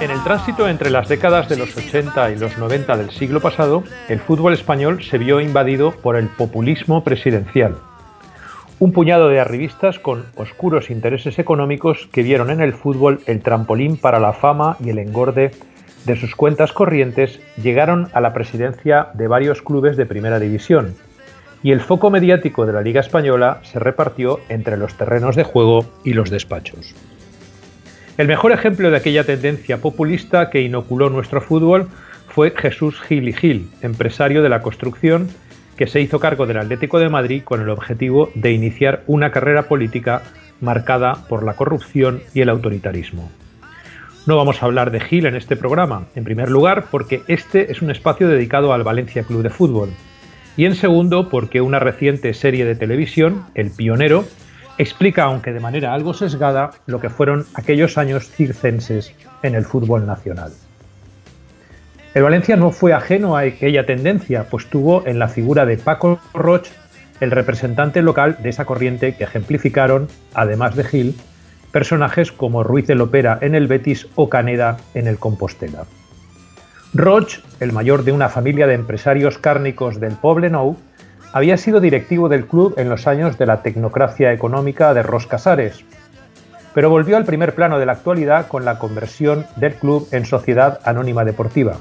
En el tránsito entre las décadas de los 80 y los 90 del siglo pasado, el fútbol español se vio invadido por el populismo presidencial. Un puñado de arribistas con oscuros intereses económicos que vieron en el fútbol el trampolín para la fama y el engorde de sus cuentas corrientes llegaron a la presidencia de varios clubes de primera división, y el foco mediático de la Liga Española se repartió entre los terrenos de juego y los despachos. El mejor ejemplo de aquella tendencia populista que inoculó nuestro fútbol fue Jesús Gil y Gil, empresario de la construcción, que se hizo cargo del Atlético de Madrid con el objetivo de iniciar una carrera política marcada por la corrupción y el autoritarismo. No vamos a hablar de Gil en este programa, en primer lugar porque este es un espacio dedicado al Valencia Club de Fútbol, y en segundo porque una reciente serie de televisión, El Pionero, explica, aunque de manera algo sesgada, lo que fueron aquellos años circenses en el fútbol nacional. El Valencia no fue ajeno a aquella tendencia, pues tuvo en la figura de Paco Roch el representante local de esa corriente que ejemplificaron, además de Gil, personajes como Ruiz de Lopera en el Betis o Caneda en el Compostela. Roch, el mayor de una familia de empresarios cárnicos del Poblenou, había sido directivo del club en los años de la tecnocracia económica de Ros Casares, pero volvió al primer plano de la actualidad con la conversión del club en sociedad anónima deportiva,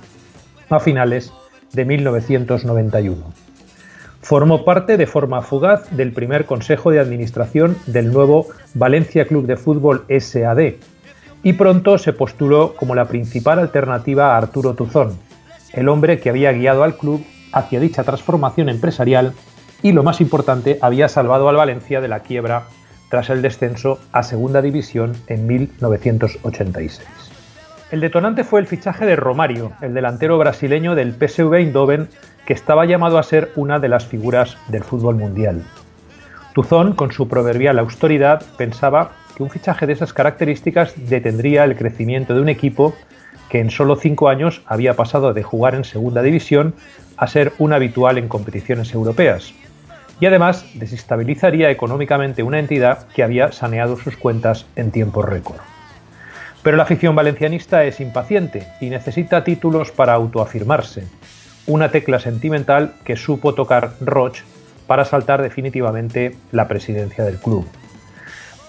a finales de 1991. Formó parte de forma fugaz del primer consejo de administración del nuevo Valencia Club de Fútbol SAD, y pronto se postuló como la principal alternativa a Arturo Tuzón, el hombre que había guiado al club hacia dicha transformación empresarial y, lo más importante, había salvado al Valencia de la quiebra tras el descenso a Segunda División en 1986. El detonante fue el fichaje de Romario, el delantero brasileño del PSV Eindhoven, que estaba llamado a ser una de las figuras del fútbol mundial. Tuzón, con su proverbial autoridad, pensaba un fichaje de esas características detendría el crecimiento de un equipo que en solo cinco años había pasado de jugar en segunda división a ser un habitual en competiciones europeas, y además desestabilizaría económicamente una entidad que había saneado sus cuentas en tiempo récord. Pero la afición valencianista es impaciente y necesita títulos para autoafirmarse, una tecla sentimental que supo tocar Roche para saltar definitivamente la presidencia del club.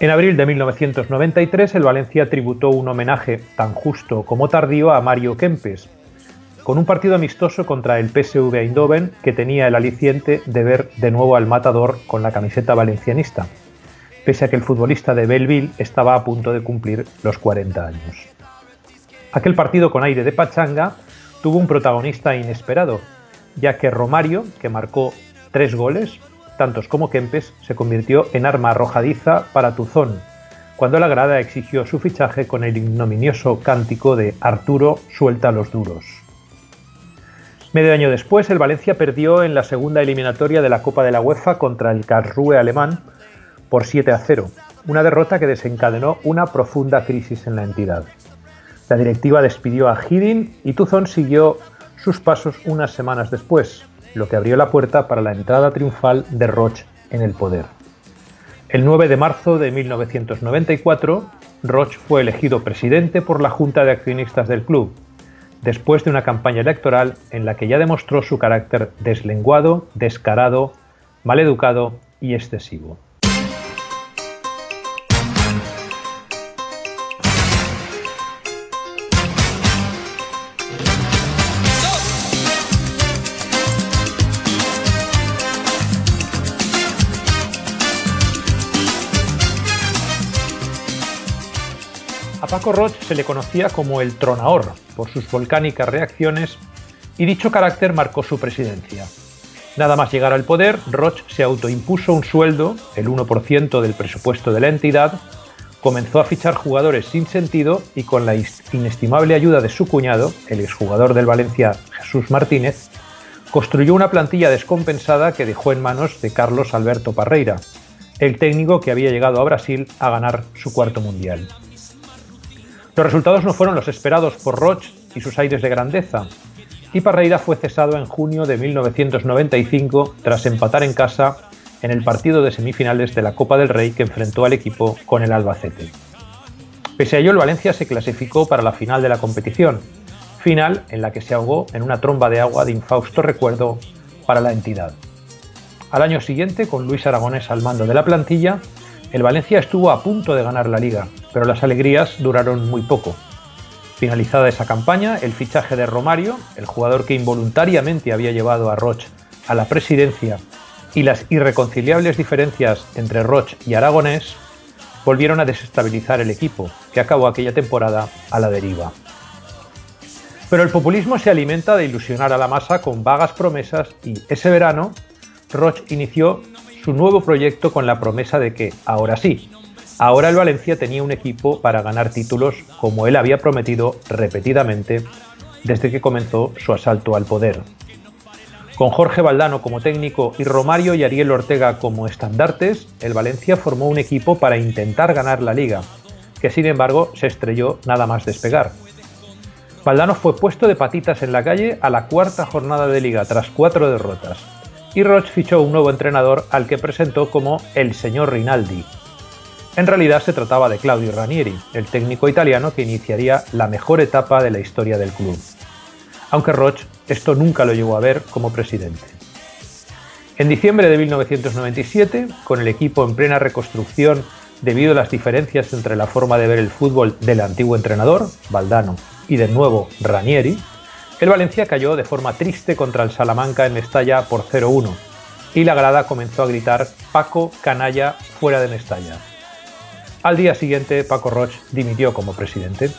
En abril de 1993, el Valencia tributó un homenaje tan justo como tardío a Mario Kempes, con un partido amistoso contra el PSV Eindhoven que tenía el aliciente de ver de nuevo al matador con la camiseta valencianista, pese a que el futbolista de Belleville estaba a punto de cumplir los 40 años. Aquel partido con aire de pachanga tuvo un protagonista inesperado, ya que Romario, que marcó tres goles, tantos como Kempes, se convirtió en arma arrojadiza para Tuzón, cuando la grada exigió su fichaje con el ignominioso cántico de Arturo suelta los duros. Medio año después, el Valencia perdió en la segunda eliminatoria de la Copa de la UEFA contra el Karlsruhe alemán por 7 a 0, una derrota que desencadenó una profunda crisis en la entidad. La directiva despidió a Hidin y Tuzón siguió sus pasos unas semanas después, lo que abrió la puerta para la entrada triunfal de Roche en el poder. El 9 de marzo de 1994, Roche fue elegido presidente por la Junta de Accionistas del club, después de una campaña electoral en la que ya demostró su carácter deslenguado, descarado, maleducado y excesivo. Paco Roch se le conocía como el Tronahor por sus volcánicas reacciones y dicho carácter marcó su presidencia. Nada más llegar al poder, Roch se autoimpuso un sueldo, el 1% del presupuesto de la entidad, comenzó a fichar jugadores sin sentido y con la inestimable ayuda de su cuñado, el exjugador del Valencia Jesús Martínez, construyó una plantilla descompensada que dejó en manos de Carlos Alberto Parreira, el técnico que había llegado a Brasil a ganar su cuarto mundial. Los resultados no fueron los esperados por Roch y sus aires de grandeza, y Parreira fue cesado en junio de 1995 tras empatar en casa en el partido de semifinales de la Copa del Rey que enfrentó al equipo con el Albacete. Pese a ello, el Valencia se clasificó para la final de la competición, final en la que se ahogó en una tromba de agua de infausto recuerdo para la entidad. Al año siguiente, con Luis Aragonés al mando de la plantilla, el Valencia estuvo a punto de ganar la liga, pero las alegrías duraron muy poco. Finalizada esa campaña, el fichaje de Romario, el jugador que involuntariamente había llevado a Roch a la presidencia, y las irreconciliables diferencias entre Roch y Aragonés volvieron a desestabilizar el equipo, que acabó aquella temporada a la deriva. Pero el populismo se alimenta de ilusionar a la masa con vagas promesas y ese verano Roch inició su nuevo proyecto con la promesa de que, ahora sí, ahora el Valencia tenía un equipo para ganar títulos como él había prometido repetidamente desde que comenzó su asalto al poder. Con Jorge Valdano como técnico y Romario y Ariel Ortega como estandartes, el Valencia formó un equipo para intentar ganar la liga, que sin embargo se estrelló nada más despegar. Valdano fue puesto de patitas en la calle a la cuarta jornada de liga tras cuatro derrotas, y Roch fichó un nuevo entrenador al que presentó como el señor Rinaldi. En realidad se trataba de Claudio Ranieri, el técnico italiano que iniciaría la mejor etapa de la historia del club. Aunque Roch esto nunca lo llegó a ver como presidente. En diciembre de 1997, con el equipo en plena reconstrucción debido a las diferencias entre la forma de ver el fútbol del antiguo entrenador, Valdano, y del nuevo Ranieri, el Valencia cayó de forma triste contra el Salamanca en Mestalla por 0-1 y la grada comenzó a gritar Paco canalla fuera de Mestalla. Al día siguiente, Paco Roch dimitió como presidente.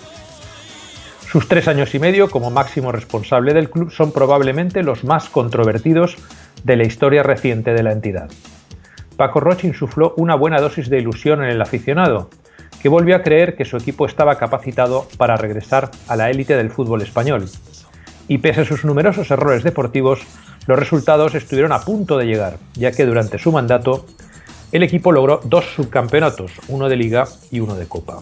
Sus tres años y medio como máximo responsable del club son probablemente los más controvertidos de la historia reciente de la entidad. Paco Roch insufló una buena dosis de ilusión en el aficionado, que volvió a creer que su equipo estaba capacitado para regresar a la élite del fútbol español, y pese a sus numerosos errores deportivos, los resultados estuvieron a punto de llegar, ya que durante su mandato el equipo logró dos subcampeonatos, uno de liga y uno de copa.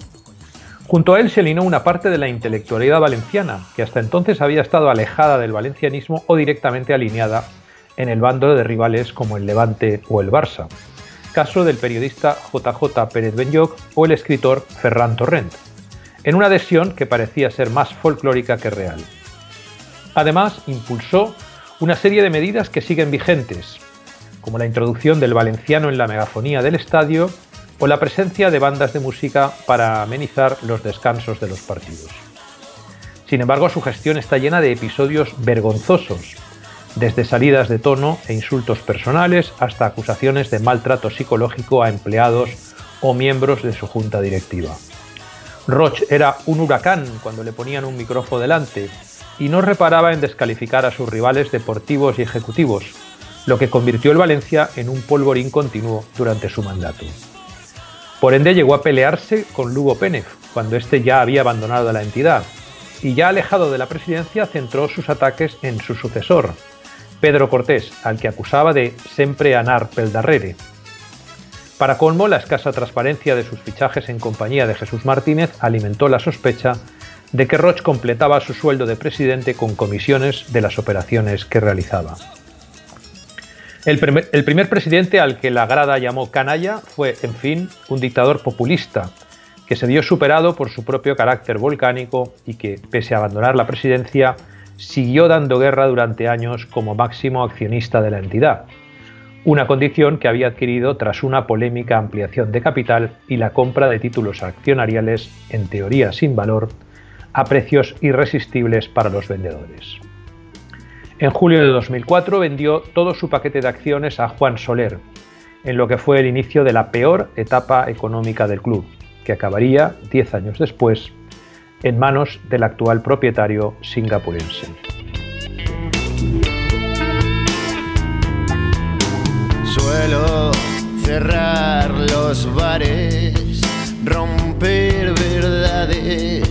Junto a él se alineó una parte de la intelectualidad valenciana, que hasta entonces había estado alejada del valencianismo o directamente alineada en el bando de rivales como el Levante o el Barça. Caso del periodista JJ Pérez Benyoc o el escritor Ferran Torrent, en una adhesión que parecía ser más folclórica que real. Además, impulsó una serie de medidas que siguen vigentes, como la introducción del valenciano en la megafonía del estadio o la presencia de bandas de música para amenizar los descansos de los partidos. Sin embargo, su gestión está llena de episodios vergonzosos, desde salidas de tono e insultos personales hasta acusaciones de maltrato psicológico a empleados o miembros de su junta directiva. Roch era un huracán cuando le ponían un micrófono delante y no reparaba en descalificar a sus rivales deportivos y ejecutivos, lo que convirtió el Valencia en un polvorín continuo durante su mandato. Por ende llegó a pelearse con Lugo Pérez, cuando éste ya había abandonado la entidad, y ya alejado de la presidencia centró sus ataques en su sucesor, Pedro Cortés, al que acusaba de sempre anar pel darrere. Para colmo, la escasa transparencia de sus fichajes en compañía de Jesús Martínez alimentó la sospecha de que Roch completaba su sueldo de presidente con comisiones de las operaciones que realizaba. El primer, presidente al que la grada llamó canalla fue, en fin, un dictador populista, que se vio superado por su propio carácter volcánico y que, pese a abandonar la presidencia, siguió dando guerra durante años como máximo accionista de la entidad, una condición que había adquirido tras una polémica ampliación de capital y la compra de títulos accionariales, en teoría sin valor, a precios irresistibles para los vendedores. En julio de 2004 vendió todo su paquete de acciones a Juan Soler, en lo que fue el inicio de la peor etapa económica del club, que acabaría, diez años después, en manos del actual propietario singapurense. Suelo cerrar los bares, romper verdades